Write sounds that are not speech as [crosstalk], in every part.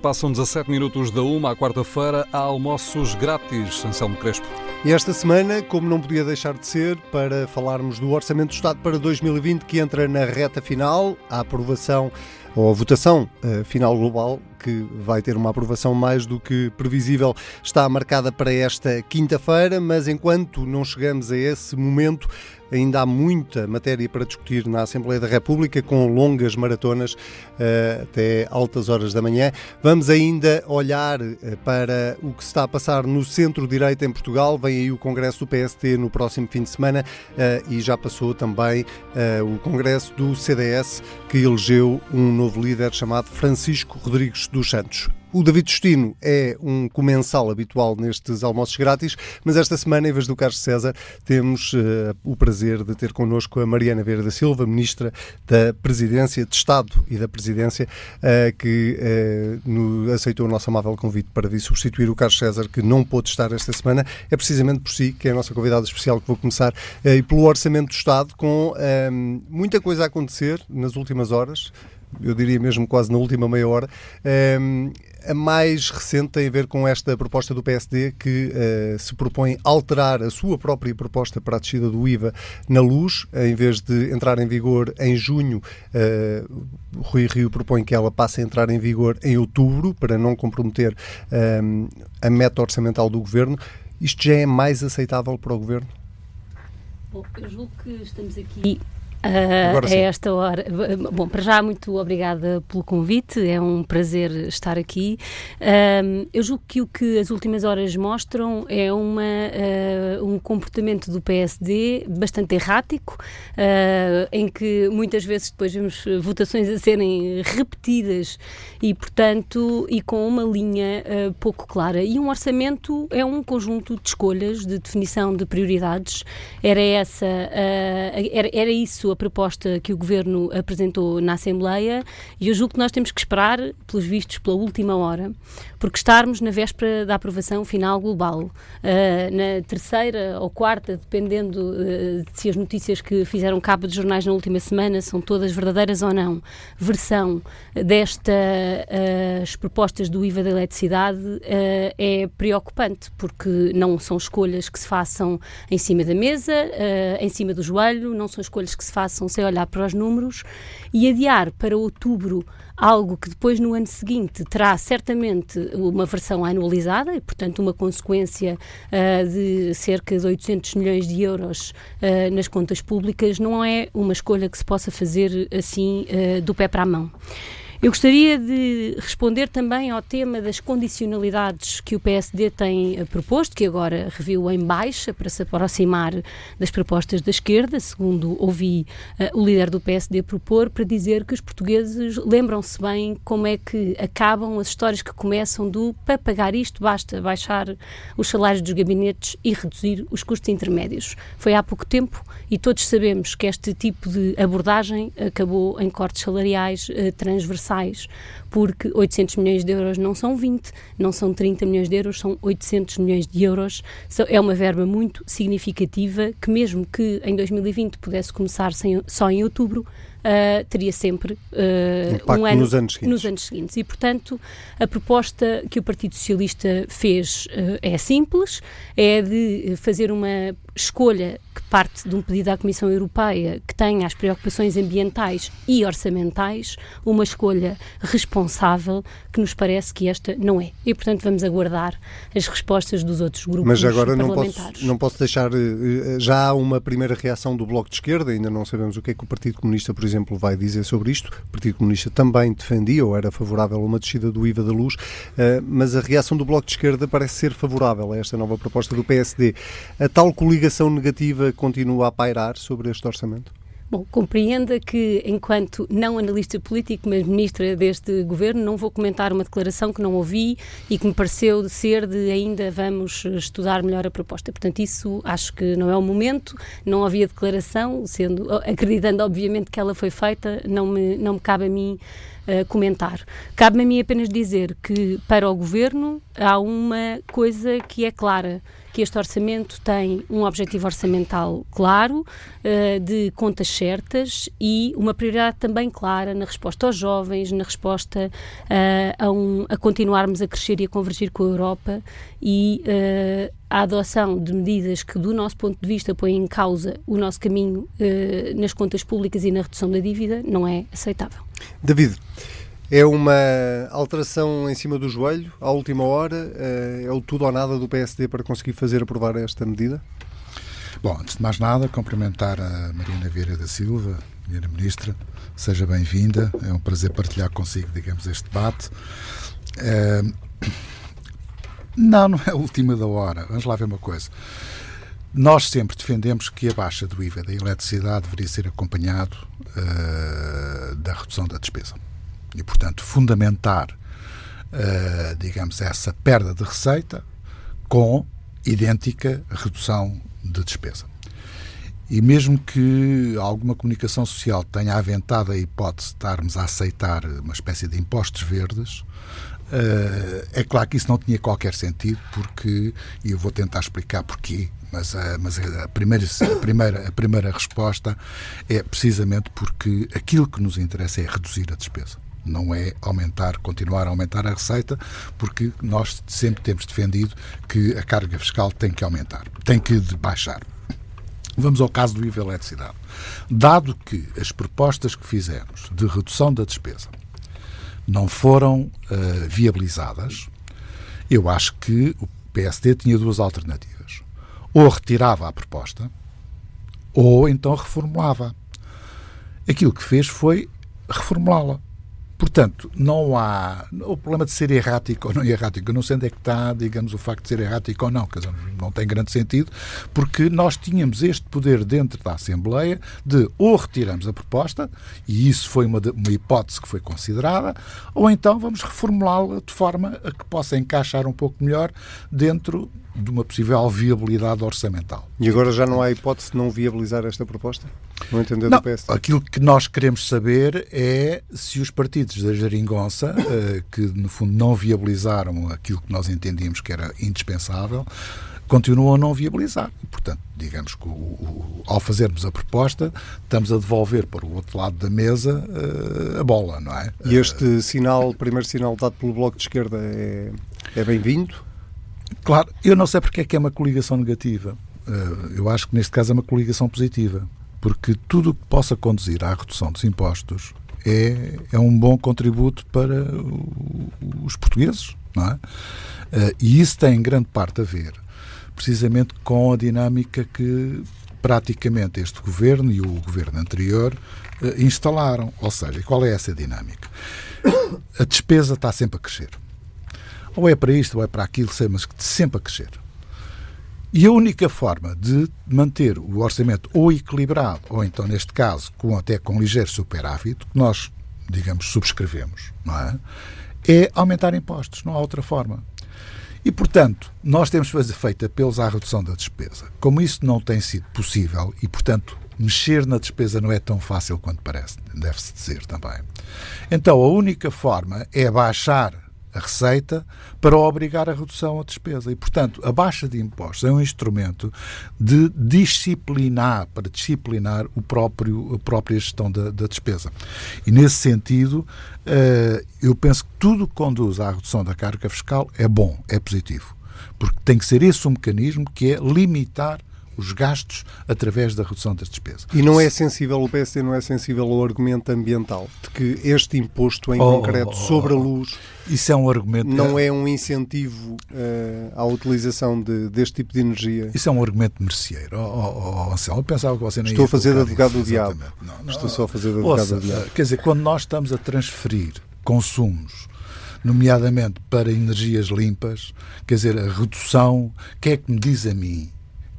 Passam 17 minutos da uma à quarta-feira, há almoços grátis, Anselmo Crespo. E esta semana, como não podia deixar de ser, para falarmos do Orçamento do Estado para 2020, que entra na reta final, a aprovação ou a votação uh, final global, que vai ter uma aprovação mais do que previsível, está marcada para esta quinta-feira, mas enquanto não chegamos a esse momento, ainda há muita matéria para discutir na Assembleia da República, com longas maratonas uh, até altas horas da manhã. Vamos ainda olhar uh, para o que está a passar no centro-direita em Portugal. Vem aí o Congresso do PST no próximo fim de semana uh, e já passou também o Congresso do CDS, que elegeu um novo líder chamado Francisco Rodrigues dos Santos. O David Justino é um comensal habitual nestes almoços grátis, mas esta semana, em vez do Carlos César, temos uh, o prazer de ter connosco a Mariana Vieira da Silva, Ministra da Presidência de Estado e da Presidência, uh, que uh, no, aceitou o nosso amável convite para vir substituir o Carlos César, que não pôde estar esta semana. É precisamente por si, que é a nossa convidada especial, que vou começar, e pelo Orçamento do Estado, com muita coisa a acontecer nas últimas horas eu diria mesmo quase na última meia hora. Um, a mais recente tem a ver com esta proposta do PSD que uh, se propõe alterar a sua própria proposta para a descida do IVA na luz, em vez de entrar em vigor em junho, uh, Rui Rio propõe que ela passe a entrar em vigor em outubro, para não comprometer uh, a meta orçamental do governo. Isto já é mais aceitável para o governo? Bom, eu julgo que estamos aqui Uh, a esta hora. Bom, para já, muito obrigada pelo convite, é um prazer estar aqui. Uh, eu julgo que o que as últimas horas mostram é uma, uh, um comportamento do PSD bastante errático, em que muitas vezes depois vemos votações a serem repetidas e, portanto, e com uma linha pouco clara. E um orçamento é um conjunto de escolhas, de definição de prioridades. Era essa, era, era isso a proposta que o Governo apresentou na Assembleia e eu julgo que nós temos que esperar, pelos vistos, pela última hora, porque estarmos na véspera da aprovação final global. Uh, na terceira ou quarta, dependendo uh, de se as notícias que fizeram cabo de jornais na última semana são todas verdadeiras ou não, versão destas uh, propostas do IVA da eletricidade é preocupante, porque não são escolhas que se façam em cima da mesa, em cima do joelho, não são escolhas que se façam sem olhar para os números e adiar para outubro algo que depois no ano seguinte terá certamente uma versão anualizada e, portanto, uma consequência uh, de cerca de 800 milhões de euros uh, nas contas públicas, não é uma escolha que se possa fazer assim uh, do pé para a mão. Eu gostaria de responder também ao tema das condicionalidades que o PSD tem eh, proposto, que agora reviu em baixa para se aproximar das propostas da esquerda, segundo ouvi uh, o líder do PSD propor, para dizer que os portugueses lembram-se bem como é que acabam as histórias que começam do para pagar isto basta baixar os salários dos gabinetes e reduzir os custos intermédios. Foi há pouco tempo e todos sabemos que este tipo de abordagem acabou em cortes salariais uh, transversais mensais, porque 800 milhões de euros não são 20, não são 30 milhões de euros, são 800 milhões de euros. É uma verba muito significativa que, mesmo que em 2020 pudesse começar sem, só em outubro, uh, teria sempre uh, um ano nos anos, nos anos, seguintes. E, portanto, a proposta que o Partido Socialista fez uh, é simples, é de fazer uma escolha parte de um pedido à Comissão Europeia que tenha as preocupações ambientais e orçamentais, uma escolha responsável que nos parece que esta não é. E, portanto, vamos aguardar as respostas dos outros grupos Mas agora não posso, não posso deixar... Já há uma primeira reação do Bloco de Esquerda, ainda não sabemos o que é que o Partido Comunista, por exemplo, vai dizer sobre isto. O Partido Comunista também defendia ou era favorável a uma descida do IVA da luz, eh, mas a reação do Bloco de Esquerda parece ser favorável a esta nova proposta do PSD. A tal coligação negativa continua a pairar sobre este orçamento? Bom, compreenda que, enquanto não analista político, mas ministra deste governo, não vou comentar uma declaração que não ouvi e que me pareceu ser de ainda vamos estudar melhor a proposta. Portanto, isso acho que não é o momento, não havia declaração, sendo, acreditando obviamente que ela foi feita, não me, não me cabe a mim uh, comentar. Cabe-me a mim apenas dizer que para o governo há uma coisa que é clara que este orçamento tem um objetivo orçamental claro, uh, de contas certas e uma prioridade também clara na resposta aos jovens, na resposta uh, a, um, a, continuarmos a crescer e a convergir com a Europa e uh, a adoção de medidas que, do nosso ponto de vista, põem em causa o nosso caminho nas contas públicas e na redução da dívida não é aceitável. David, é uma alteração em cima do joelho, à última hora? Eh, é o tudo ou nada do PSD para conseguir fazer aprovar esta medida? Bom, antes de mais nada, cumprimentar a Marina Vieira da Silva, Minha Ministra. Seja bem-vinda. É um prazer partilhar consigo, digamos, este debate. É... Não, não é a última da hora. Vamos lá ver uma coisa. Nós sempre defendemos que a baixa do IVA da eletricidade deveria ser acompanhado uh, da redução da despesa e, portanto, fundamentar, uh, digamos, essa perda de receita com idêntica redução de despesa. E mesmo que alguma comunicação social tenha aventado a hipótese de estarmos a aceitar uma espécie de impostos verdes, uh, é claro que isso não tinha qualquer sentido, porque, e eu vou tentar explicar porquê, mas, a, mas a, primeira, a, primeira, a primeira resposta é precisamente porque aquilo que nos interessa é reduzir a despesa não é aumentar, continuar a aumentar a receita, porque nós sempre temos defendido que a carga fiscal tem que aumentar, tem que baixar. Vamos ao caso do IVA eletricidade. Dado que as propostas que fizemos de redução da despesa não foram uh, viabilizadas, eu acho que o PSD tinha duas alternativas. Ou retirava a proposta, ou então reformulava. Aquilo que fez foi reformulá-la. Portanto, não há o problema de ser errático ou não errático. Eu não sei onde é que está, digamos, o facto de ser errático ou não, quer dizer, não tem grande sentido, porque nós tínhamos este poder dentro da Assembleia de ou retiramos a proposta, e isso foi uma, uma hipótese que foi considerada, ou então vamos reformulá-la de forma a que possa encaixar um pouco melhor dentro de uma possível viabilidade orçamental. E agora já não há hipótese de não viabilizar esta proposta? Não entender não, do PS? Aquilo que nós queremos saber é se os partidos da Jeringonça, eh, que no fundo não viabilizaram aquilo que nós entendíamos que era indispensável, continuam a não viabilizar. E, portanto, digamos que o, o, ao fazermos a proposta, estamos a devolver para o outro lado da mesa uh, a bola, não é? E este sinal, primeiro sinal dado pelo Bloco de Esquerda é, é bem-vindo? Claro, eu não sei porque é que é uma coligação negativa. Eh, eu acho que neste caso é uma coligação positiva, porque tudo o que possa conduzir à redução dos impostos é, é um bom contributo para os portugueses, não é? Eh, e isso tem em grande parte a ver precisamente com a dinâmica que praticamente este governo e o governo anterior eh, instalaram. Ou seja, qual é essa dinâmica? A despesa está sempre a crescer. Ou é para isto, ou é para aquilo, mas sempre a crescer. E a única forma de manter o orçamento ou equilibrado, ou então, neste caso, com, até com ligeiro superávit, que nós, digamos, subscrevemos, é? É aumentar impostos, não há outra forma. E, portanto, nós temos feito apelos à redução da despesa. Como isso não tem sido possível e, portanto, mexer na despesa não é tão fácil quanto parece, deve-se dizer também. Então, a única forma é baixar a receita para obrigar a redução da despesa. E, portanto, a baixa de impostos é um instrumento de disciplinar, para disciplinar o próprio, a própria gestão da, da despesa. E, nesse sentido, uh, eu penso que tudo que conduz à redução da carga fiscal é bom, é positivo. Porque tem que ser esse o mecanismo que é limitar os gastos através da redução das despesas. E não é sensível, o PSD não é sensível ao argumento ambiental, de que este imposto em oh, concreto oh, oh, sobre a luz isso é um argumento não é um incentivo uh, à utilização de, deste tipo de energia. Isso é um argumento merceeiro. Oh, oh, oh, Anselmo, eu pensava que você não Estou a fazer de advogado do diabo. Não, não, Estou só a fazer de advogado do diabo. Quer dizer, quando nós estamos a transferir consumos nomeadamente para energias limpas, quer dizer, a redução, que é que me diz a mim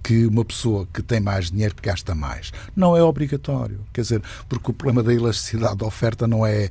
que uma pessoa que tem mais dinheiro que gasta mais. Não é obrigatório. Quer dizer, porque o problema da elasticidade da oferta não é.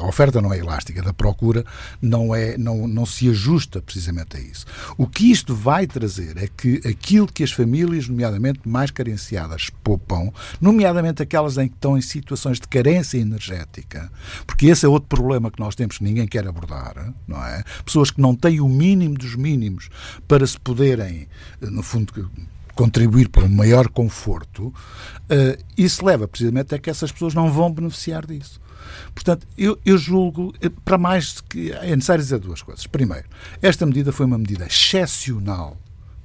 A oferta não é elástica, da procura não, é, não, não se ajusta precisamente a isso. O que isto vai trazer é que aquilo que as famílias, nomeadamente mais carenciadas, poupam, nomeadamente aquelas em que estão em situações de carência energética, porque esse é outro problema que nós temos que ninguém quer abordar, não é? Pessoas que não têm o mínimo dos mínimos para se poderem, no fundo, contribuir para um maior conforto, uh, isso leva precisamente a que essas pessoas não vão beneficiar disso. Portanto, eu, eu, julgo, eh, para mais que é necessário dizer duas coisas. Primeiro, esta medida foi uma medida excepcional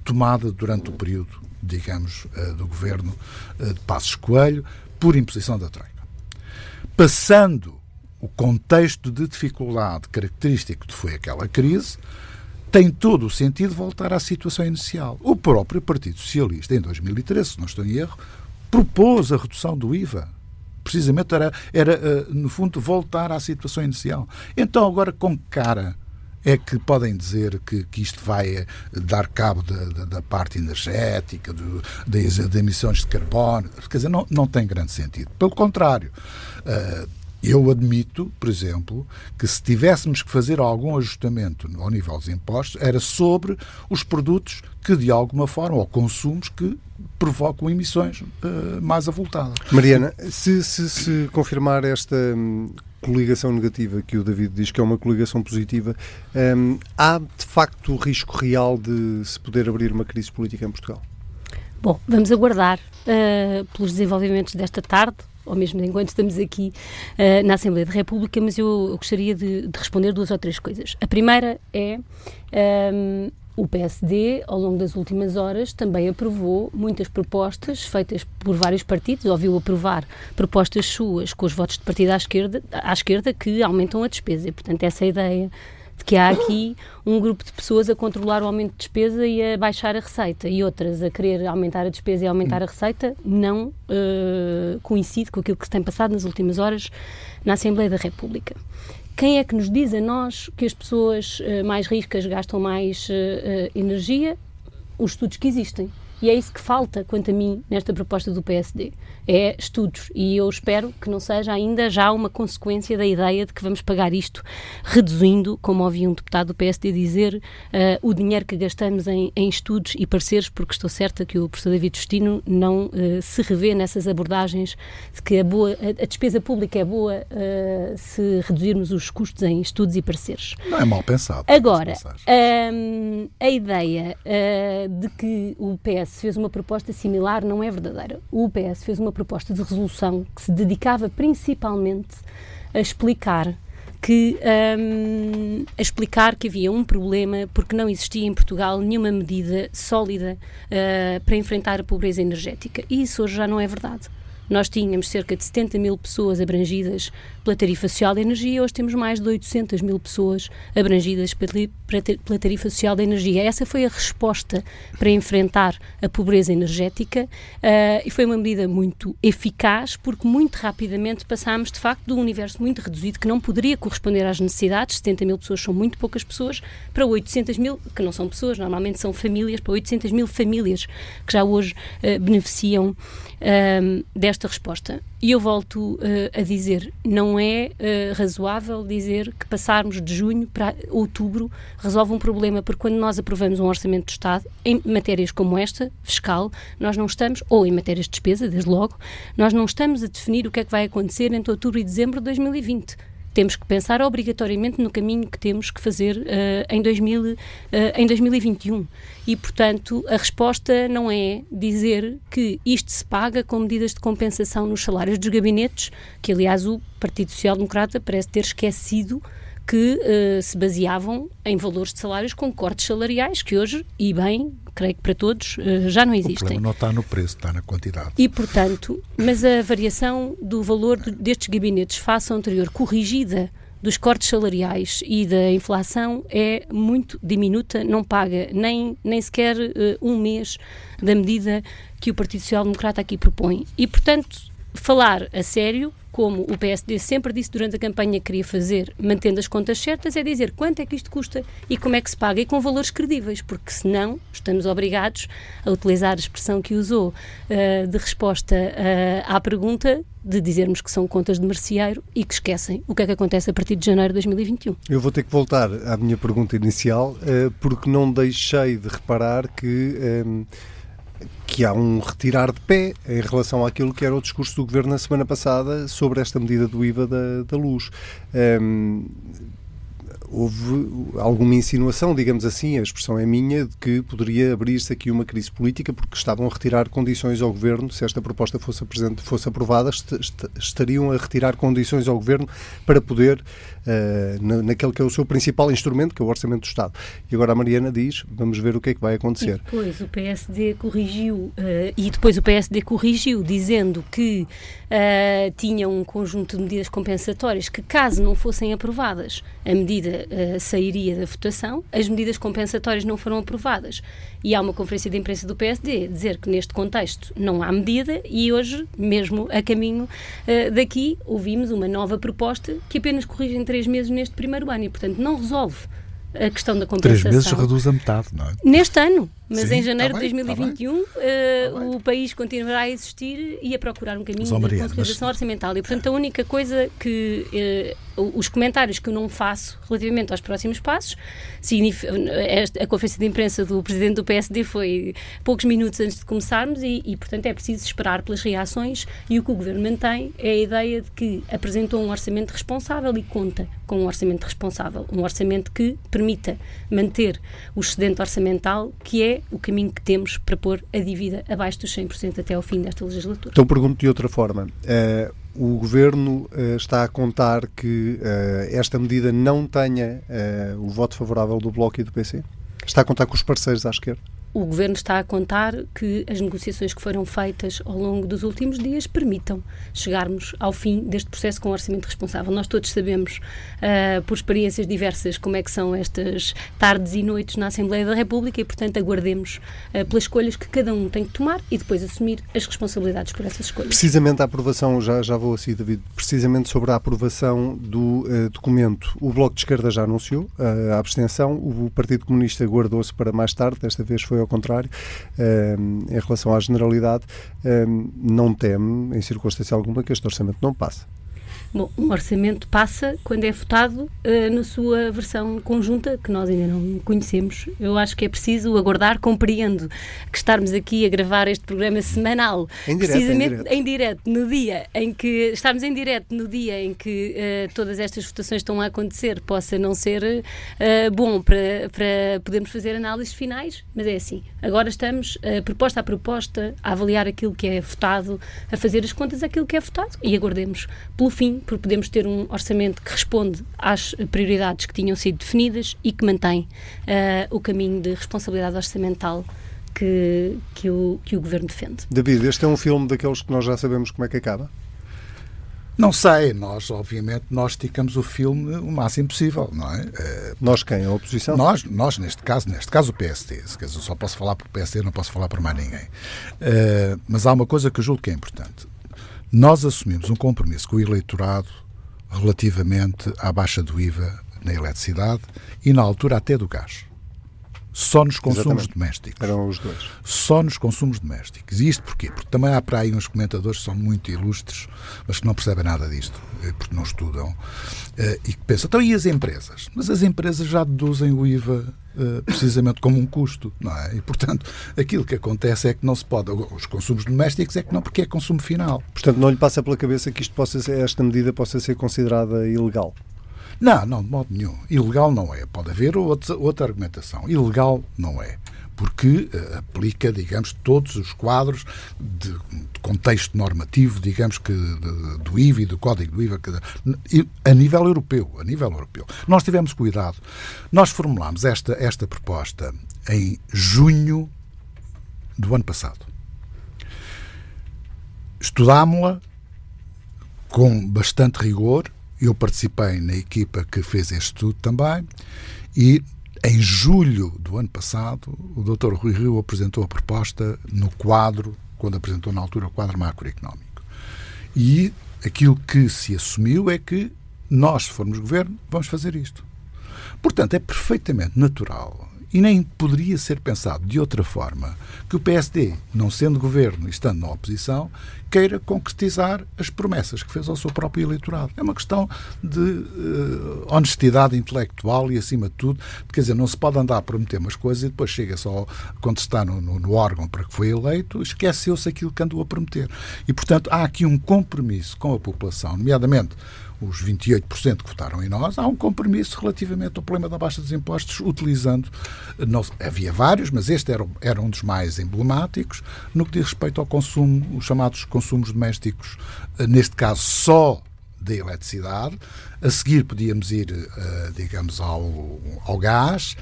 tomada durante o período, digamos, uh, do governo de Passos Coelho, por imposição da Troika. Passando o contexto de dificuldade característico que foi aquela crise, tem todo o sentido voltar à situação inicial. O próprio Partido Socialista, em 2013, se não estou em erro, propôs a redução do IVA. Precisamente era, era eh, no fundo, voltar à situação inicial. Então, agora, com cara é que podem dizer que, que isto vai eh, dar cabo da, da, da parte energética, do, das, das, emissões de carbono? Quer dizer, não, não tem grande sentido. Pelo contrário. Uh, eu admito, por exemplo, que se tivéssemos que fazer algum ajustamento ao nível dos impostos, era sobre os produtos que, de alguma forma, ou consumos que provocam emissões uh, mais avultadas. Mariana, se, se, se confirmar esta hum, coligação negativa que o David diz que é uma coligação positiva, hum, há de facto o risco real de se poder abrir uma crise política em Portugal? Bom, vamos aguardar uh, pelos desenvolvimentos desta tarde ou mesmo enquanto estamos aqui uh, na Assembleia da República, mas eu, eu gostaria de, de, responder duas ou três coisas. A primeira é. Um, ehm, o PSD, ao longo das últimas horas, também aprovou muitas propostas feitas por vários partidos, ouviu aprovar propostas suas com os votos de partido à esquerda, à esquerda que aumentam a despesa. E, portanto, essa ideia de que há aqui um grupo de pessoas a controlar o aumento de despesa e a baixar a receita e outras a querer aumentar a despesa e aumentar a receita, não uh, coincide com aquilo que se tem passado nas últimas horas na Assembleia da República. Quem é que nos diz a nós que as pessoas uh, mais ricas gastam mais uh, energia? Os estudos que existem. E é isso que falta, quanto a mim, nesta proposta do PSD. É estudos. E eu espero que não seja ainda já uma consequência da ideia de que vamos pagar isto reduzindo, como ouvi um deputado do PSD dizer, uh, o dinheiro que gastamos em, em, estudos e pareceres, porque estou certa que o professor David Justino não uh, se revê nessas abordagens de que a, boa, a, a despesa pública é boa uh, se reduzirmos os custos em estudos e pareceres. Não é mal pensado. Agora, um, a ideia de que o PS PS fez uma proposta similar não é verdadeira. O PS fez uma proposta de resolução que se dedicava principalmente a explicar que um, a explicar que havia um problema porque não existia em Portugal nenhuma medida sólida uh, para enfrentar a pobreza energética. E isso hoje já não é verdade. Nós tínhamos cerca de 70 mil pessoas abrangidas pela tarifa social da energia, hoje temos mais de 800 mil pessoas abrangidas pela tarifa social da energia. Essa foi a resposta para enfrentar a pobreza energética uh, e foi uma medida muito eficaz porque muito rapidamente passámos de facto de um universo muito reduzido que não poderia corresponder às necessidades, 70 mil pessoas são muito poucas pessoas, para 800 mil, que não são pessoas, normalmente são famílias, para 800 mil famílias que já hoje uh, beneficiam uh, desta resposta. E eu volto uh, a dizer, não é uh, razoável dizer que passarmos de junho para outubro resolve um problema, porque quando nós aprovamos um orçamento do Estado, em matérias como esta, fiscal, nós não estamos, ou em matérias de despesa, desde logo, nós não estamos a definir o que é que vai acontecer entre outubro e dezembro de 2020 temos que pensar obrigatoriamente no caminho que temos que fazer uh, em, 2000, uh, em 2021. E, portanto, a resposta não é dizer que isto se paga com medidas de compensação nos salários dos gabinetes, que, aliás, o Partido Social Democrata parece ter esquecido que uh, se baseavam em valores de salários com cortes salariais, que hoje, e bem, creio que para todos, uh, já não existem. O problema não está no preço, está na quantidade. E, portanto, mas a variação do valor destes gabinetes face ao anterior, corrigida dos cortes salariais e da inflação é muito diminuta, não paga nem, nem sequer uh, um mês da medida que o Partido Social Democrata aqui propõe. E, portanto, falar a sério como o PSD sempre disse durante a campanha que queria fazer, mantendo as contas certas, é dizer quanto é que isto custa e como é que se paga e com valores credíveis, porque senão estamos obrigados a utilizar a expressão que usou uh, de resposta uh, à pergunta de dizermos que são contas de merceeiro e que esquecem o que é que acontece a partir de janeiro de 2021. Eu vou ter que voltar à minha pergunta inicial, uh, porque não deixei de reparar que que há um retirar de pé em relação àquilo que era o discurso do Governo na semana passada sobre esta medida do IVA da, da luz. Um, houve alguma insinuação, digamos assim, a expressão é minha, de que poderia abrir-se aqui uma crise política porque estavam a retirar condições ao governo, se esta proposta fosse, fosse aprovada, estariam a retirar condições ao governo para poder, uh, naquele que é o seu principal instrumento, que é o Orçamento do Estado. E agora a Mariana diz, vamos ver o que é que vai acontecer. E depois o PSD corrigiu, uh, e depois o PSD corrigiu, dizendo que uh, tinha um conjunto de medidas compensatórias que, caso não fossem aprovadas, a medida uh, sairia da votação, as medidas compensatórias não foram aprovadas. E há uma conferência de imprensa do PSD dizer que neste contexto não há medida e hoje, mesmo a caminho uh, daqui, ouvimos uma nova proposta que apenas corrige em três meses neste primeiro ano e, portanto, não resolve a questão da compensação. Três meses reduz a metade, não é? Neste ano. Mas Sim, em janeiro tá bem, de 2021 tá uh, o país continuará a existir e a procurar um caminho de consolidação mas... orçamental. E, portanto, a única coisa que uh, os comentários que eu não faço relativamente aos próximos passos, a conferência de imprensa do presidente do PSD foi poucos minutos antes de começarmos e, e, portanto, é preciso esperar pelas reações e o que o governo mantém é a ideia de que apresentou um orçamento responsável e conta com um orçamento responsável, um orçamento que permita manter o excedente orçamental que é o caminho que temos para pôr a dívida abaixo dos 100% até ao fim desta legislatura. Então pergunto de outra forma. Uh, o Governo uh, está a contar que uh, esta medida não tenha o voto favorável do Bloco e do PC? Está a contar com os parceiros à esquerda? O Governo está a contar que as negociações que foram feitas ao longo dos últimos dias permitam chegarmos ao fim deste processo com um orçamento responsável. Nós todos sabemos, uh, por experiências diversas, como é que são estas tardes e noites na Assembleia da República e, portanto, aguardemos uh, pelas escolhas que cada um tem que tomar e depois assumir as responsabilidades por essas escolhas. Precisamente a aprovação, já, já vou assim, David, precisamente sobre a aprovação do uh, documento, o Bloco de Esquerda já anunciou a abstenção, o Partido Comunista guardou-se para mais tarde, desta vez foi ao contrário, um, em relação à generalidade, um, não teme, em circunstância alguma, que este orçamento não passe. Bom, um orçamento passa quando é votado uh, na sua versão conjunta, que nós ainda não conhecemos. Eu acho que é preciso aguardar, compreendo que estarmos aqui a gravar este programa semanal, em direto, precisamente em direto. em direto, no dia em que estamos em direto, no dia em que uh, todas estas votações estão a acontecer, possa não ser uh, bom para, para podermos fazer análises finais, mas é assim. Agora estamos, proposta a proposta, a avaliar aquilo que é votado, a fazer as contas àquilo que é votado e aguardemos pelo fim porque podemos ter um orçamento que responde às prioridades que tinham sido definidas e que mantém uh, o caminho de responsabilidade orçamental que, que, o, que o Governo defende. David, este é um filme daqueles que nós já sabemos como é que acaba? Não sei, nós obviamente nós esticamos o filme o máximo possível, não é? Uh, nós quem? A oposição? Nós, nós neste caso, neste caso o PSD, quer dizer, só posso falar por PSD, não posso falar por mais ninguém. Uh, mas há uma coisa que eu julgo que é importante. Nós assumimos um compromisso com o eleitorado relativamente à baixa do IVA na eletricidade e na altura até do gás. Só nos consumos Exatamente. domésticos. Eram os dois. Só nos consumos domésticos. E isto porquê? Porque também há para aí uns comentadores que são muito ilustres, mas que não percebem nada disto, eh, porque não estudam, eh, e que pensam, então e as empresas? Mas as empresas já deduzem o IVA eh, precisamente como um custo, não é? E, portanto, aquilo que acontece é que não se pode, os consumos domésticos é que não, porque é consumo final. Portanto, não lhe passa pela cabeça que isto possa ser, esta medida possa ser considerada ilegal? Não, não, de modo nenhum. Ilegal não é. Pode haver outra, outra argumentação. Ilegal não é. Porque uh, aplica, digamos, todos os quadros de, de contexto normativo, digamos que de, do IVA e do Código do IVA, que, a nível europeu. A nível europeu. Nós tivemos cuidado. Nós formulámos esta, esta proposta em junho do ano passado. Estudámos-la com bastante rigor, eu participei na equipa que fez este estudo também e em julho do ano passado o Dr. Rui Rio apresentou a proposta no quadro, quando apresentou na altura o quadro macroeconómico. E aquilo que se assumiu é que nós, se formos governo, vamos fazer isto. Portanto, é perfeitamente natural e nem poderia ser pensado de outra forma que o PSD, não sendo governo e estando na oposição, queira concretizar as promessas que fez ao seu próprio eleitorado. É uma questão de uh, honestidade intelectual e, acima de tudo, quer dizer, não se pode andar a prometer umas coisas e depois chega só, quando está no, no, no órgão para que foi eleito, esqueceu-se aquilo que andou a prometer. E, portanto, há aqui um compromisso com a população, nomeadamente os 28% que votaram em nós, há um compromisso relativamente ao problema da baixa dos impostos, utilizando. Não, havia vários, mas este era, era um dos mais emblemáticos, no que diz respeito ao consumo, os chamados consumos domésticos, eh, neste caso só da eletricidade. A seguir podíamos ir, eh, digamos, ao, ao gás.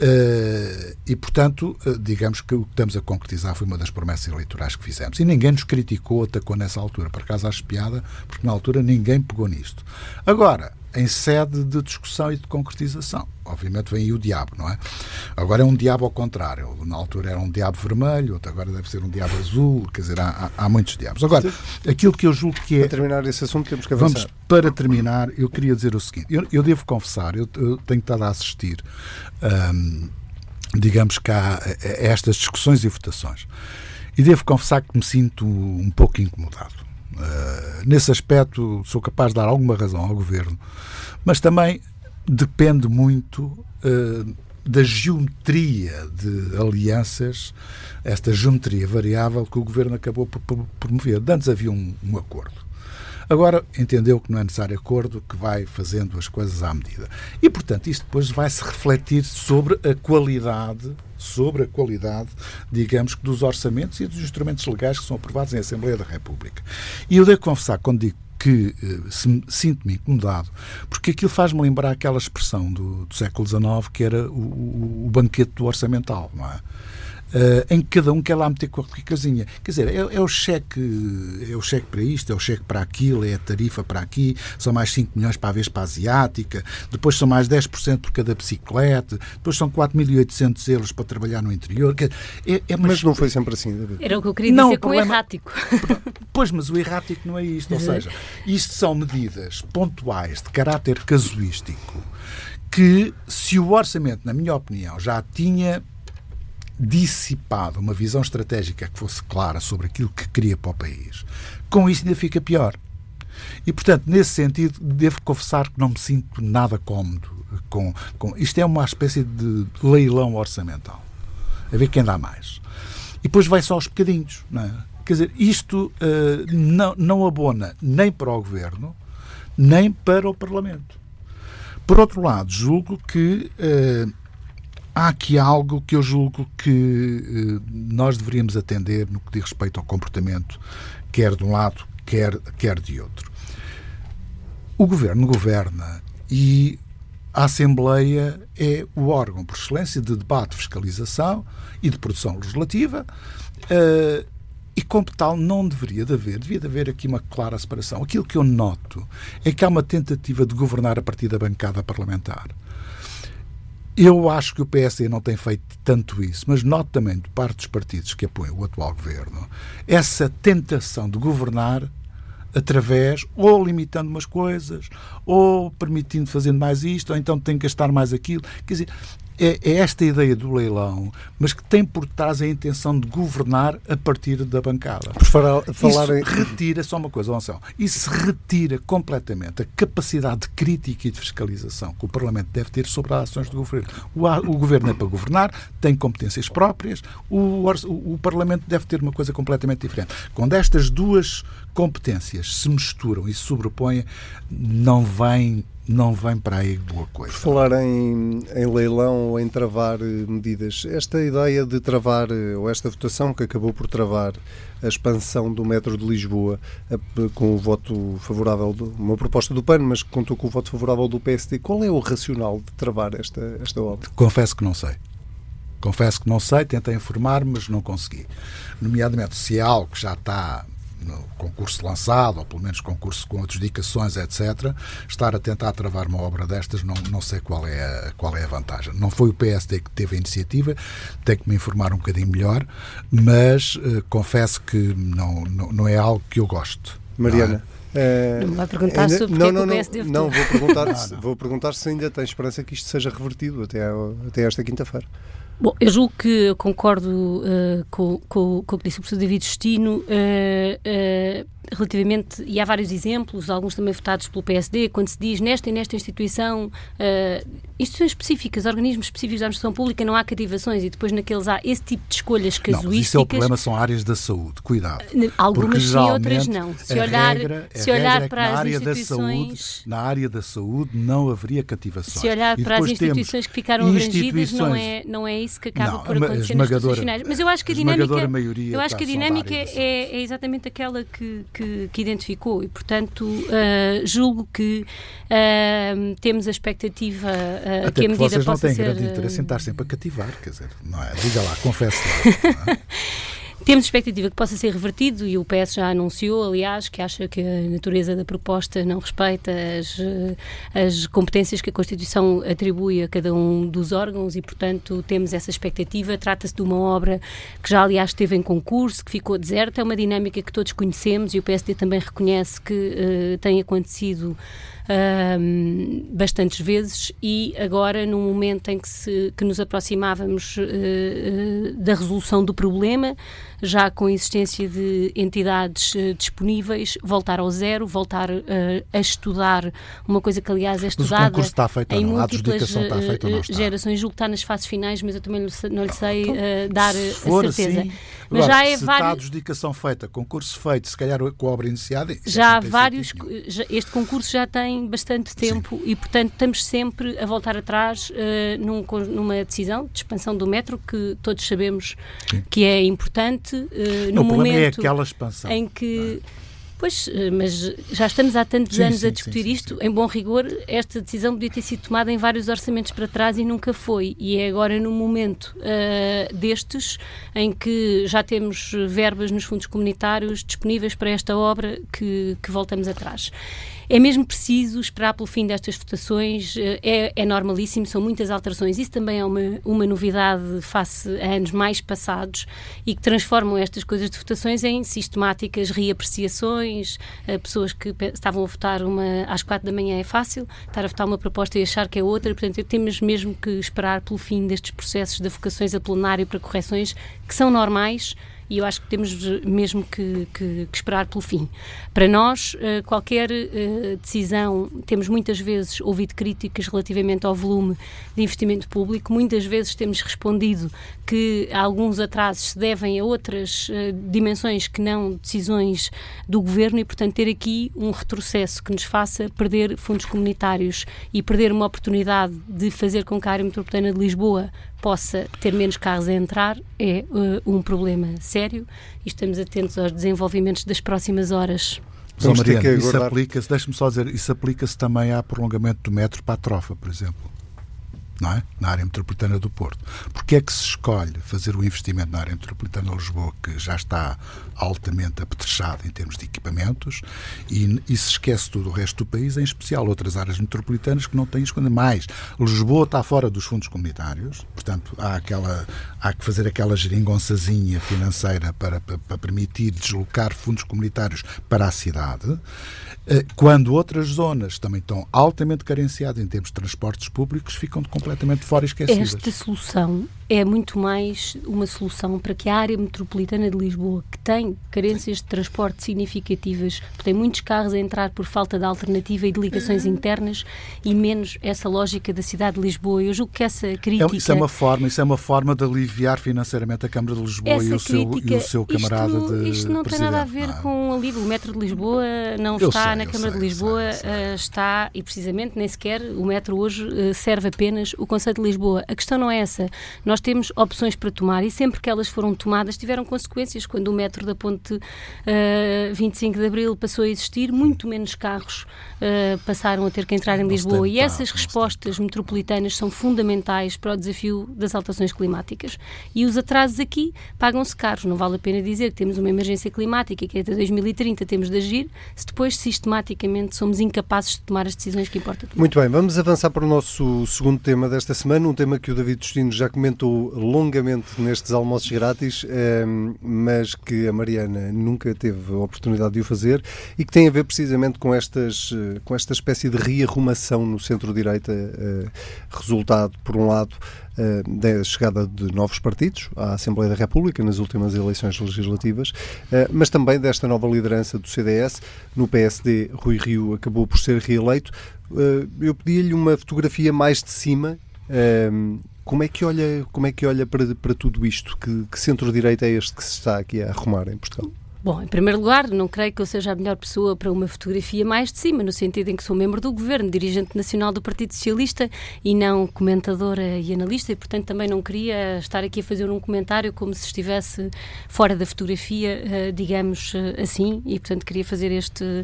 Uh, e, portanto, uh, digamos que o que estamos a concretizar foi uma das promessas eleitorais que fizemos. E ninguém nos criticou, atacou nessa altura. Por acaso acho piada, porque na altura ninguém pegou nisto. Agora, em sede de discussão e de concretização. Obviamente vem aí o diabo, não é? Agora é um diabo ao contrário. Na altura era um diabo vermelho, agora deve ser um diabo azul, quer dizer, há, há, muitos diabos. Agora, aquilo que eu julgo que é. Para terminar esse assunto, temos que avançar. Vamos, para terminar, eu queria dizer o seguinte: eu, eu devo confessar, eu, eu, tenho estado a assistir, hum, digamos que a estas discussões e votações, e devo confessar que me sinto um pouco incomodado. Uh, nesse aspecto, sou capaz de dar alguma razão ao governo, mas também depende muito uh, da geometria de alianças, esta geometria variável que o governo acabou por promover. Antes havia um, um acordo. Agora entendeu que não é necessário acordo, que vai fazendo as coisas à medida. E, portanto, isto depois vai se refletir sobre a qualidade sobre a qualidade, digamos, dos orçamentos e dos instrumentos legais que são aprovados em Assembleia da República. E eu devo confessar, quando digo que uh, sinto-me incomodado, porque aquilo faz-me lembrar aquela expressão do, do século XIX que era o, o, o banquete do orçamental, não é? Uh, em que cada um quer lá meter qualquer casinha. Quer dizer, é, é, o cheque, é o cheque para isto, é o cheque para aquilo, é a tarifa para aqui, são mais 5 milhões para a vez para a asiática, depois são mais 10% por cada bicicleta, depois são 4.800 euros para trabalhar no interior. É, é mas não foi sempre assim, David. Era o que eu queria dizer não, com o errático. [laughs] Pois, mas o errático não é isto. Ou seja, isto são medidas pontuais de caráter casuístico que, se o orçamento, na minha opinião, já tinha dissipado uma visão estratégica que fosse clara sobre aquilo que queria para o país, com isso ainda fica pior. E, portanto, nesse sentido, devo confessar que não me sinto nada cómodo com, com. Isto é uma espécie de leilão orçamental. A ver quem dá mais. E depois vai só aos bocadinhos. Não é? Quer dizer, isto uh, não, não abona nem para o governo, nem para o Parlamento. Por outro lado, julgo que uh, há aqui algo que eu julgo que eh, nós deveríamos atender no que diz respeito ao comportamento, quer de um lado, quer, quer de outro. O governo governa e a Assembleia é o órgão por excelência de debate, fiscalização e de produção legislativa. Uh, e como tal, não deveria de haver, devia de haver aqui uma clara separação. Aquilo que eu noto é que há uma tentativa de governar a partir da bancada parlamentar. Eu acho que o PSD não tem feito tanto isso, mas noto também, de parte dos partidos que apoiam o atual governo, essa tentação de governar através, ou limitando umas coisas, ou permitindo fazer mais isto, ou então tem que gastar mais aquilo. Quer dizer, é, é, esta ideia do leilão, mas que tem por trás a intenção de governar a partir da bancada. Por falar, falar isso em... retira, só uma coisa, Anselmo, isso retira completamente a capacidade de crítica e de fiscalização que o Parlamento deve ter sobre as ações do governo. O, o governo é para governar, tem competências próprias, o, o, o Parlamento deve ter uma coisa completamente diferente. Quando estas duas competências se misturam e se sobrepõem, não vem não vem para aí boa coisa. Falar em, em leilão ou em travar eh, medidas, esta ideia de travar, eh, ou esta votação que acabou por travar a expansão do metro de Lisboa com o voto favorável, de, uma proposta do PAN, mas que contou com o voto favorável do PSD, qual é o racional de travar esta, esta obra? Confesso que não sei. Confesso que não sei, tentei informar, mas não consegui. Nomeadamente, se é algo que já está no concurso lançado, ou pelo menos concurso com adjudicações, etc., estar a tentar travar uma obra destas, não, não sei qual é, a, qual é a vantagem. Não foi o PSD que teve a iniciativa, tenho que me informar um bocadinho melhor, mas uh, confesso que não, não, não é algo que eu gosto. Mariana. Uh, não vai perguntar ainda, sobre não, não, é não, o PSD não, vou perguntar, [laughs] não, vou perguntar se ainda tem esperança que isto seja revertido até, até esta quinta-feira. Bom, eu julgo que concordo uh, com, com, com, o que disse o professor David Justino. Uh, uh, relativamente, e há vários exemplos, alguns também votados pelo PSD, quando se diz nesta e nesta instituição, uh, instituições específicas, organismos específicos da administração pública, não há cativações e depois naqueles há esse tipo de escolhas casuísticas. Não, isso é o problema, são áreas da saúde, cuidado. Algumas sim, outras não. Se olhar, regra, se olhar é para as área instituições... Da saúde, na área da saúde não haveria cativações. Se olhar para as instituições que ficaram abrangidas, não é, não é isso que acaba não, por acontecer nas instituições Mas eu acho que a dinâmica, eu acho que a dinâmica é, é exatamente aquela que, que que, que identificou e, portanto, uh, julgo que uh, temos a expectativa uh, Até que a medida vocês não têm grande interesse em estar sempre a cativar, quer dizer, não é? Diga lá, confesso lá. [laughs] Temos expectativa que possa ser revertido e o PS já anunciou, aliás, que acha que a natureza da proposta não respeita as, as competências que a Constituição atribui a cada um dos órgãos e, portanto, temos essa expectativa. Trata-se de uma obra que já, aliás, esteve em concurso, que ficou deserta, é uma dinâmica que todos conhecemos e o PSD também reconhece que uh, tem acontecido bastantes vezes e agora, num momento em que, se, que nos aproximávamos uh, uh, da resolução do problema, já com a existência de entidades uh, disponíveis, voltar ao zero, voltar a estudar uma coisa que, aliás, é estudada. Mas está feito em não? múltiplas está feito ou não está? gerações. Julgo que está nas fases finais, mas eu também não lhe sei então, dar for, a certeza. Assim, mas Agora, já é se vários... está a adjudicação feita, concurso feito, se calhar com a obra iniciada. Já há vários. Já, este concurso já tem bastante tempo Sim. e, portanto, estamos sempre a voltar atrás uh, num, numa decisão de expansão do metro que todos sabemos Sim. que é importante. Uh, no é momento é aquela expansão. em que. Pois, eh, mas já estamos há tantos sim, anos sim, a discutir sim, isto. Em bom rigor, esta decisão podia ter sido tomada em vários orçamentos para trás e nunca foi. E é agora no momento uh, destes, em que já temos verbas nos fundos comunitários disponíveis para esta obra, que, que voltamos atrás. É mesmo preciso esperar pelo fim destas votações, eh, é, é normalíssimo, são muitas alterações. Isso também é uma, uma novidade face a anos mais passados e que transformam estas coisas de votações em sistemáticas reapreciações. Eh, pessoas que estavam a votar uma às quatro da manhã é fácil, estar a votar uma proposta e achar que é outra. Portanto, temos mesmo que esperar pelo fim destes processos de vocações a plenário para correções que são normais e eu acho que temos mesmo que, que, que esperar pelo fim. Para nós, eh, qualquer eh, decisão, temos muitas vezes ouvido críticas relativamente ao volume de investimento público, muitas vezes temos respondido que alguns atrasos se devem a outras eh, dimensões que não decisões do governo e, portanto, ter aqui um retrocesso que nos faça perder fundos comunitários e perder uma oportunidade de fazer com que a área metropolitana de Lisboa possa ter menos carros a entrar é uh, um problema sério e estamos atentos aos desenvolvimentos das próximas horas. São Mariana, isso aplica-se, deixe-me só dizer, isso aplica-se também ao prolongamento do metro para a trofa, por exemplo não é? na área metropolitana do Porto. Porque é que se escolhe fazer o investimento na área metropolitana de Lisboa, que já está altamente apetrechado em termos de equipamentos, e, e, se esquece todo o resto do país, em especial outras áreas metropolitanas que não têm escolha mais. Lisboa está fora dos fundos comunitários, portanto há, aquela, há que fazer aquela geringonçazinha financeira para, para, para permitir deslocar fundos comunitários para a cidade. Eh, quando outras zonas também estão altamente carenciadas em termos de transportes públicos, ficam completamente fora esquecidas. Esta solução é muito mais uma solução para que a área metropolitana de Lisboa, que tem carências de transporte significativas, tem muitos carros a entrar por falta de alternativa e de ligações internas, e menos essa lógica da cidade de Lisboa. Eu julgo que essa crítica... É, isso é uma forma, isso é uma forma de aliviar financeiramente a Câmara de Lisboa e o, crítica, seu, e o seu camarada isto, de Isto não tem nada a ver não. Com o alívio. O metro de Lisboa não eu está sei, na Câmara sei, de Lisboa, sei, uh, está, e precisamente nem sequer o metro hoje uh, serve apenas o Conselho de Lisboa. A questão não é essa. Nós temos opções para tomar e sempre que elas foram tomadas tiveram consequências. Quando o metro da ponte uh, eh, 25 de Abril passou a existir, muito menos carros uh, passaram a ter que entrar em Lisboa. E essas respostas metropolitanas são fundamentais para o desafio das alterações climáticas. E os atrasos aqui pagam-se caros. Não vale a pena dizer que temos uma emergência climática que até 2030 temos de agir, se depois sistematicamente somos incapazes de tomar as decisões que importam. Muito bem, vamos avançar para o nosso segundo tema desta semana, um tema que o David Justino já comentou comentou longamente nestes almoços grátis, ehm, mas que a Mariana nunca teve a oportunidade de o fazer e que tem a ver precisamente com, estas, eh, com esta espécie de rearrumação no centro-direita, eh, resultado, por um lado, eh, da chegada de novos partidos à Assembleia da República nas últimas eleições legislativas, mas também desta nova liderança do CDS. No PSD, Rui Rio acabou por ser reeleito. Eu pedi-lhe uma fotografia mais de cima ehm, como é que olha, como é que olha para, para tudo isto? Que, que centro-direita é este que se está aqui a arrumar em Portugal? Bom, em primeiro lugar, não creio que eu seja a melhor pessoa para uma fotografia mais de cima, no sentido em que sou membro do governo, dirigente nacional do Partido Socialista e não comentadora e analista, e portanto também não queria estar aqui a fazer um comentário como se estivesse fora da fotografia, eh, digamos eh, assim, e portanto queria fazer este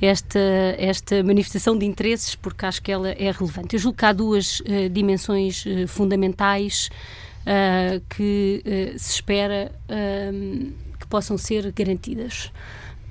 esta, esta manifestação de interesses, porque acho que ela é relevante. Eu julgo que há duas uh, dimensões uh, fundamentais uh, que se espera que possam ser garantidas.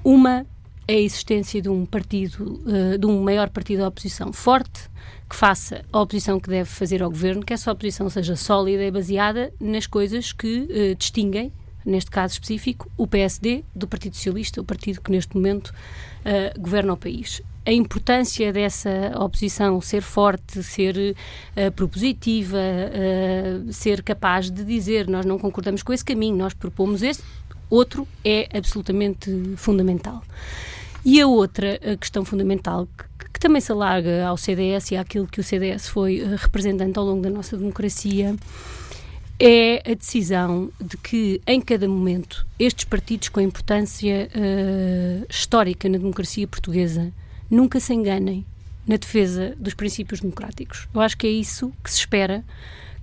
Uma é a existência de um partido, de um maior partido da oposição forte, que faça a oposição que deve fazer ao governo, que essa oposição seja sólida e baseada nas coisas que distinguem neste caso específico, o PSD do Partido Socialista, o partido que neste momento uh, governa o país. A importância dessa oposição ser forte, ser uh, propositiva, uh, ser capaz de dizer nós não concordamos com esse caminho, nós propomos este, outro é absolutamente fundamental. E a outra questão fundamental, que, que, também se alarga ao CDS e àquilo que o CDS foi representante ao longo da nossa democracia, é a decisão de que, em cada momento, estes partidos com importância uh, histórica na democracia portuguesa nunca se enganem na defesa dos princípios democráticos. Eu acho que é isso que se espera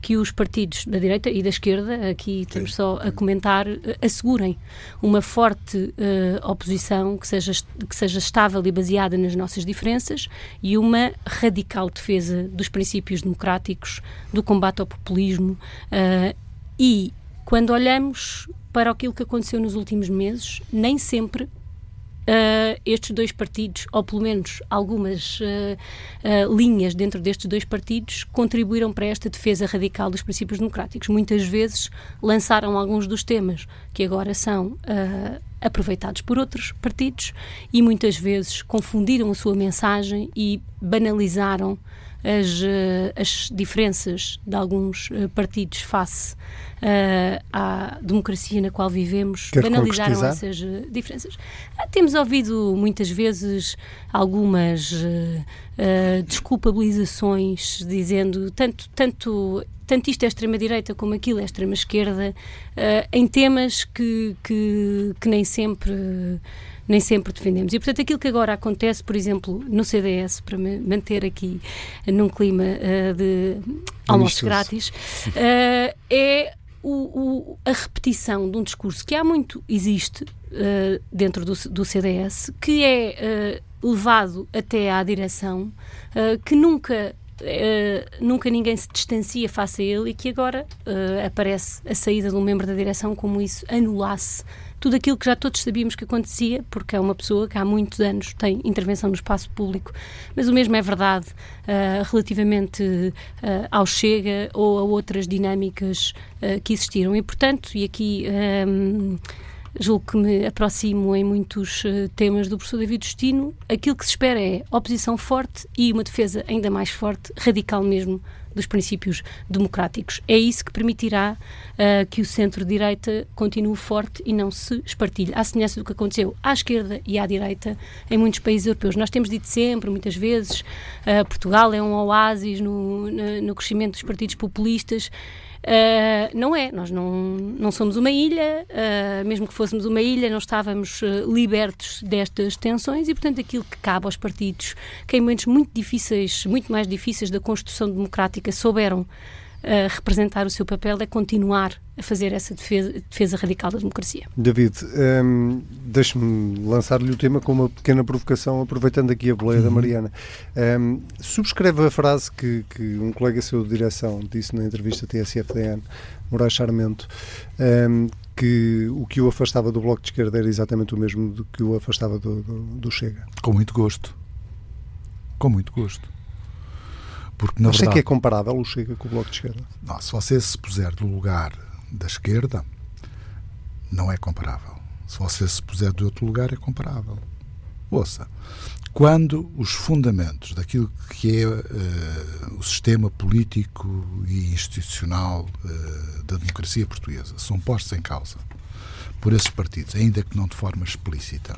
que os partidos da direita e da esquerda, aqui estamos só a comentar, eh, assegurem uma forte uh, oposição que seja, que seja estável e baseada nas nossas diferenças e uma radical defesa dos princípios democráticos, do combate ao populismo uh, e quando olhamos para aquilo que aconteceu nos últimos meses, nem sempre uh, estes dois partidos, ou pelo menos algumas uh, uh, linhas dentro destes dois partidos, contribuíram para esta defesa radical dos princípios democráticos. Muitas vezes lançaram alguns dos temas que agora são aproveitados por outros partidos e muitas vezes confundiram a sua mensagem e banalizaram as, as diferenças de alguns partidos face uh, à democracia na qual vivemos, Quer banalizaram essas uh, diferenças. Ah, temos ouvido muitas vezes algumas uh, desculpabilizações dizendo tanto, tanto tanto isto é extrema-direita como aquilo é extrema-esquerda, uh, em temas que, que, que, nem sempre nem sempre defendemos. E, portanto, aquilo que agora acontece, por exemplo, no CDS, para me manter aqui num clima uh, de almoços grátis, uh, é o, o, a repetição de um discurso que há muito existe uh, dentro do, do, CDS, que é uh, levado até à direção, uh, que nunca nunca ninguém se distancia face a ele e que agora aparece a saída de um membro da direção como isso anulasse tudo aquilo que já todos sabíamos que acontecia, porque é uma pessoa que há muitos anos tem intervenção no espaço público. Mas o mesmo é verdade uh, relativamente uh, ao Chega ou a outras dinâmicas uh, que existiram. E, portanto, e aqui. Um, julgo que me aproximo em muitos temas do professor David Justino, aquilo que se espera é oposição forte e uma defesa ainda mais forte, radical mesmo, dos princípios democráticos. É isso que permitirá uh, que o centro-direita continue forte e não se espartilhe, à semelhança do que aconteceu à esquerda e à direita em muitos países europeus. Nós temos dito sempre, muitas vezes, uh, Portugal é um oásis no, no, no crescimento dos partidos populistas. Uh, não é, nós não, não somos uma ilha, uh, mesmo que fôssemos uma ilha, não estávamos uh, libertos destas tensões e, portanto, aquilo que cabe aos partidos, que em momentos muito difíceis, muito mais difíceis da construção democrática, souberam representar o seu papel, é continuar a fazer essa defesa, defesa radical da democracia. David, um, deixe-me lançar-lhe o tema com uma pequena provocação, aproveitando aqui a boleia uhum. da Mariana. Um, subscreve a frase que, que, um colega seu de direção disse na entrevista TSF-DN, Moraes Charmento, um, que o que o afastava do Bloco de Esquerda era exatamente o mesmo do que o afastava do, do, do Chega. Com muito gosto. Com muito gosto. Porque, na Acha verdade, que é comparável o Chega com o Bloco de Esquerda? Não, se você se puser no lugar da esquerda, não é comparável. Se você se puser de outro lugar, é comparável. Ouça, quando os fundamentos daquilo que é uh, o sistema político e institucional uh, da democracia portuguesa são postos em causa por esses partidos, ainda que não de forma explícita,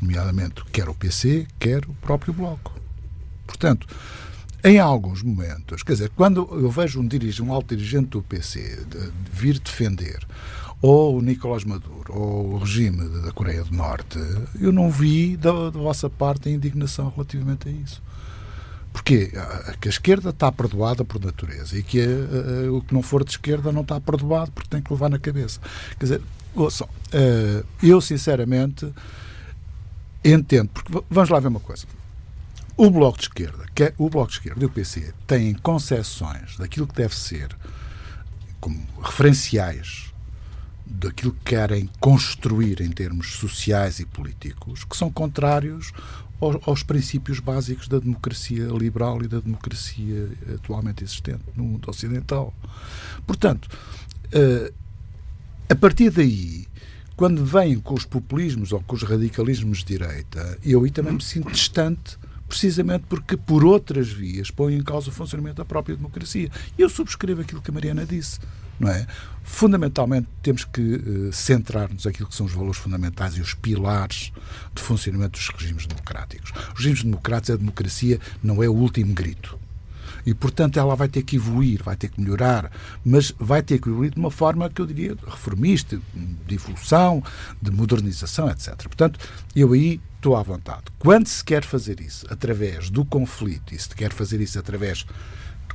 nomeadamente quer o PC, quer o próprio Bloco. Portanto, em alguns momentos, quer dizer, quando eu vejo um, dirige, um alto dirigente do PC de, vir defender ou o Nicolás Maduro ou o regime da Coreia do Norte, eu não vi da, da vossa parte a indignação relativamente a isso. Porque que a esquerda está perdoada por natureza e que a, a, o que não for de esquerda não está perdoado porque tem que levar na cabeça. Quer dizer, ouçam, uh, eu sinceramente entendo, porque vamos lá ver uma coisa. O Bloco de Esquerda, que o Bloco de Esquerda e o PC têm concepções daquilo que deve ser como referenciais daquilo que querem construir em termos sociais e políticos, que são contrários aos, aos, princípios básicos da democracia liberal e da democracia atualmente existente no mundo ocidental. Portanto, uh, a partir daí, quando vêm com os populismos ou com os radicalismos de direita, eu aí também me sinto distante precisamente porque por outras vias põe em causa o funcionamento da própria democracia. E eu subscrevo aquilo que a Mariana disse, não é? Fundamentalmente temos que uh, centrar-nos naquilo que são os valores fundamentais e os pilares de funcionamento dos regimes democráticos. Os regimes democráticos, a democracia não é o último grito. E, portanto, ela vai ter que evoluir, vai ter que melhorar, mas vai ter que evoluir de uma forma que eu diria reformista, de evolução, de modernização, etc. Portanto, eu aí estou à vontade. Quando se quer fazer isso através do conflito, e se quer fazer isso através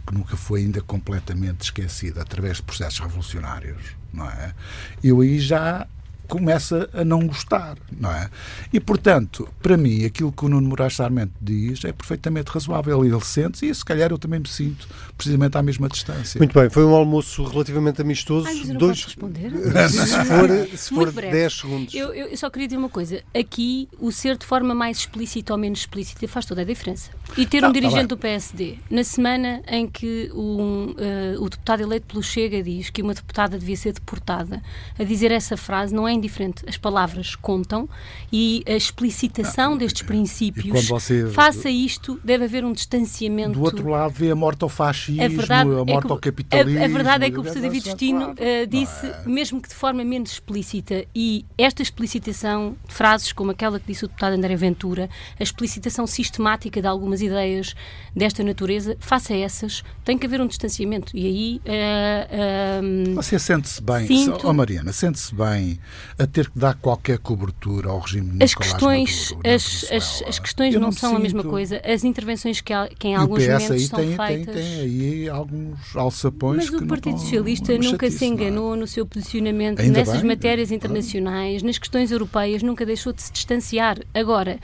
que nunca foi ainda completamente esquecido, através de processos revolucionários, não é? Eu aí já começa a não gostar, não é? E, portanto, para mim, aquilo que o Nuno Moraes Sarmento diz é perfeitamente razoável e ele sente e se calhar eu também me sinto precisamente à mesma distância. Muito bem, foi um almoço relativamente amistoso. Ai, mas eu não Dois... responder? [laughs] se for, se for 10 segundos. Eu, eu, só queria dizer uma coisa. Aqui, o ser de forma mais explícita ou menos explícita faz toda a diferença. E ter um tá dirigente tá do PSD, na semana em que um, uh, o deputado eleito pelo Chega diz que uma deputada devia ser deportada, a dizer essa frase não é indiferente. As palavras contam e a explicitação ah, destes princípios. Você... Faça isto, deve haver um distanciamento. Do outro lado, vê a morte ao fascismo, a, verdade a é morte é que, ao capitalismo. A, a, verdade é que o professor David Destino uh, disse, é. mesmo que de forma menos explícita, e esta explicitação de frases como aquela que disse o deputado André Ventura, a explicitação sistemática de algumas ideias desta natureza, faça essas, tem que haver um distanciamento. E aí. Uh, uh, Você sente-se bem, sinto... oh Mariana, sente-se bem a ter que dar qualquer cobertura ao regime de as questões, Maduro, as, as, as, questões não, não são sinto... a mesma coisa. As intervenções que, há, que em alguns momentos aí são tem, feitas. Tem, tem aí alguns alçapões. Mas o Partido não, Socialista nunca chatice, se enganou no seu posicionamento Ainda nessas bem, matérias internacionais, nas questões europeias, nunca deixou de se distanciar. Agora,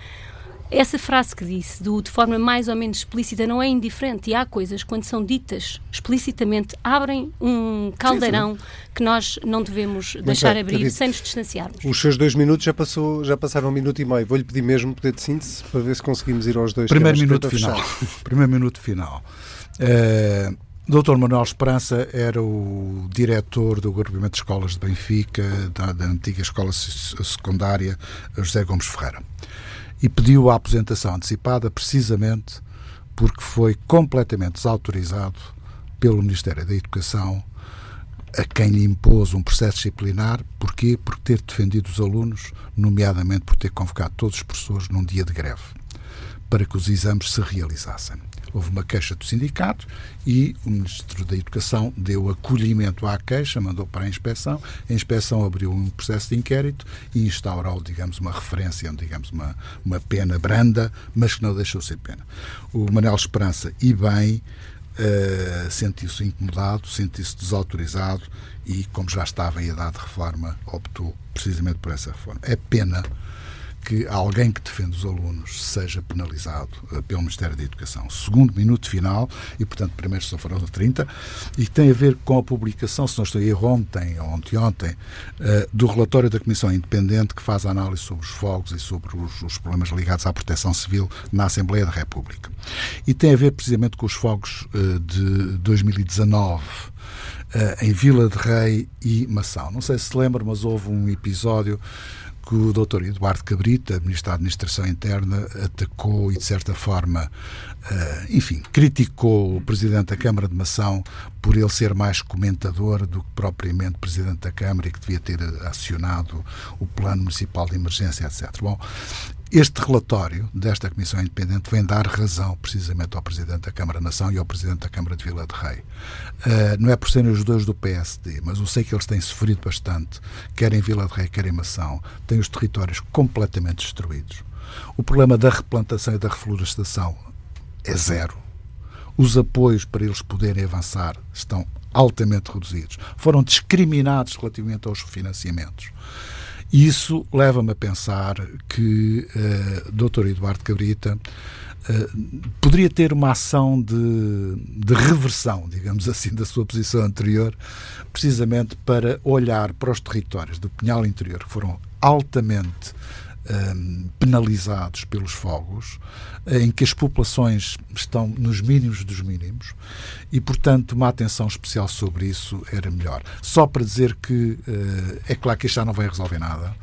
essa frase que disse, do, de forma mais ou menos explícita, não é indiferente. E há coisas, quando são ditas explicitamente, abrem um caldeirão sim, sim. que nós não devemos Muito deixar bem, abrir David, sem nos distanciarmos. Os seus dois minutos já, passou, já passaram um minuto e meio. Vou-lhe pedir mesmo poder de síntese para ver se conseguimos ir aos dois. Primeiro minuto final. [laughs] Primeiro minuto final. Uh, Dr. Manuel Esperança era o diretor do agrupamento de escolas de Benfica, da, da antiga escola secundária José Gomes Ferreira e pediu a aposentação antecipada precisamente porque foi completamente desautorizado pelo Ministério da Educação a quem lhe impôs um processo disciplinar. Porquê? Por ter defendido os alunos, nomeadamente por ter convocado todos os professores num dia de greve, para que os exames se realizassem houve uma queixa do sindicato e o Ministro da Educação deu acolhimento à queixa, mandou para a inspeção, a inspeção abriu um processo de inquérito e instaurou, digamos, uma referência, digamos, uma, uma pena branda, mas que não deixou ser pena. O Manel Esperança, e bem, uh, sentiu-se incomodado, sentiu-se desautorizado e, como já estava em idade de reforma, optou precisamente por essa reforma. É pena que alguém que defende os alunos seja penalizado uh, pelo Ministério da Educação. Segundo minuto final, e portanto primeiro só foram 30, e tem a ver com a publicação, se não estou a erro, ontem ou ontem, uh, do relatório da Comissão Independente que faz a análise sobre os fogos e sobre os, os problemas ligados à proteção civil na Assembleia da República. E tem a ver precisamente com os fogos uh, de 2019 em Vila de Rei e Mação. Não sei se se lembra, mas houve um episódio que o Dr. Eduardo Cabrita, Ministro da Administração Interna, atacou e, de certa forma, uh, enfim, criticou o Presidente da Câmara de Mação por ele ser mais comentador do que propriamente Presidente da Câmara e que devia ter acionado o Plano Municipal de Emergência, etc. Bom, este relatório desta Comissão Independente vem dar razão precisamente ao Presidente da Câmara Nação e ao Presidente da Câmara de Vila de Rei. Uh, não é por serem os dois do PSD, mas eu sei que eles têm sofrido bastante, quer em Vila de Rei, quer em Mação, têm os territórios completamente destruídos. O problema da replantação e da reflorestação é zero. Os apoios para eles poderem avançar estão altamente reduzidos. Foram discriminados relativamente aos financiamentos. Isso leva-me a pensar que uh, eh, Dr. Eduardo Cabrita uh, poderia ter uma ação de, de reversão, digamos assim, da sua posição anterior, precisamente para olhar para os territórios do Pinhal Interior, que foram altamente um, penalizados pelos fogos, em que as populações estão nos mínimos dos mínimos e, portanto, uma atenção especial sobre isso era melhor. Só para dizer que uh, é claro que isto já não vai resolver nada.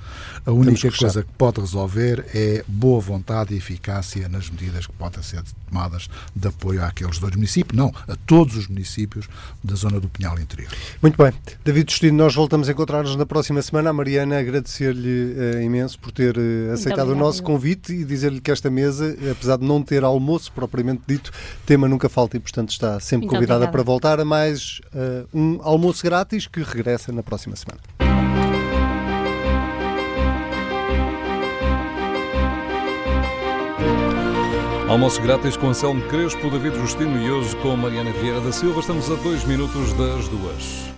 A única que coisa que pode resolver é boa vontade e eficácia nas medidas que podem ser tomadas de apoio àqueles dois municípios, não, a todos os municípios da zona do Pinhal Interior. Muito bem. David Destino, nós voltamos a encontrar-nos na próxima semana. A Mariana, agradecer-lhe uh, imenso por ter uh, aceitado o nosso convite e dizer-lhe que esta mesa, apesar de não ter almoço propriamente dito, tema nunca falta e, portanto, está sempre Muito convidada obrigada. para voltar a mais uh, um almoço grátis que regressa na próxima semana. Almoço grátis com Anselmo Crespo, David Justino e hoje com Mariana Vieira da Silva. Estamos a dois minutos das duas.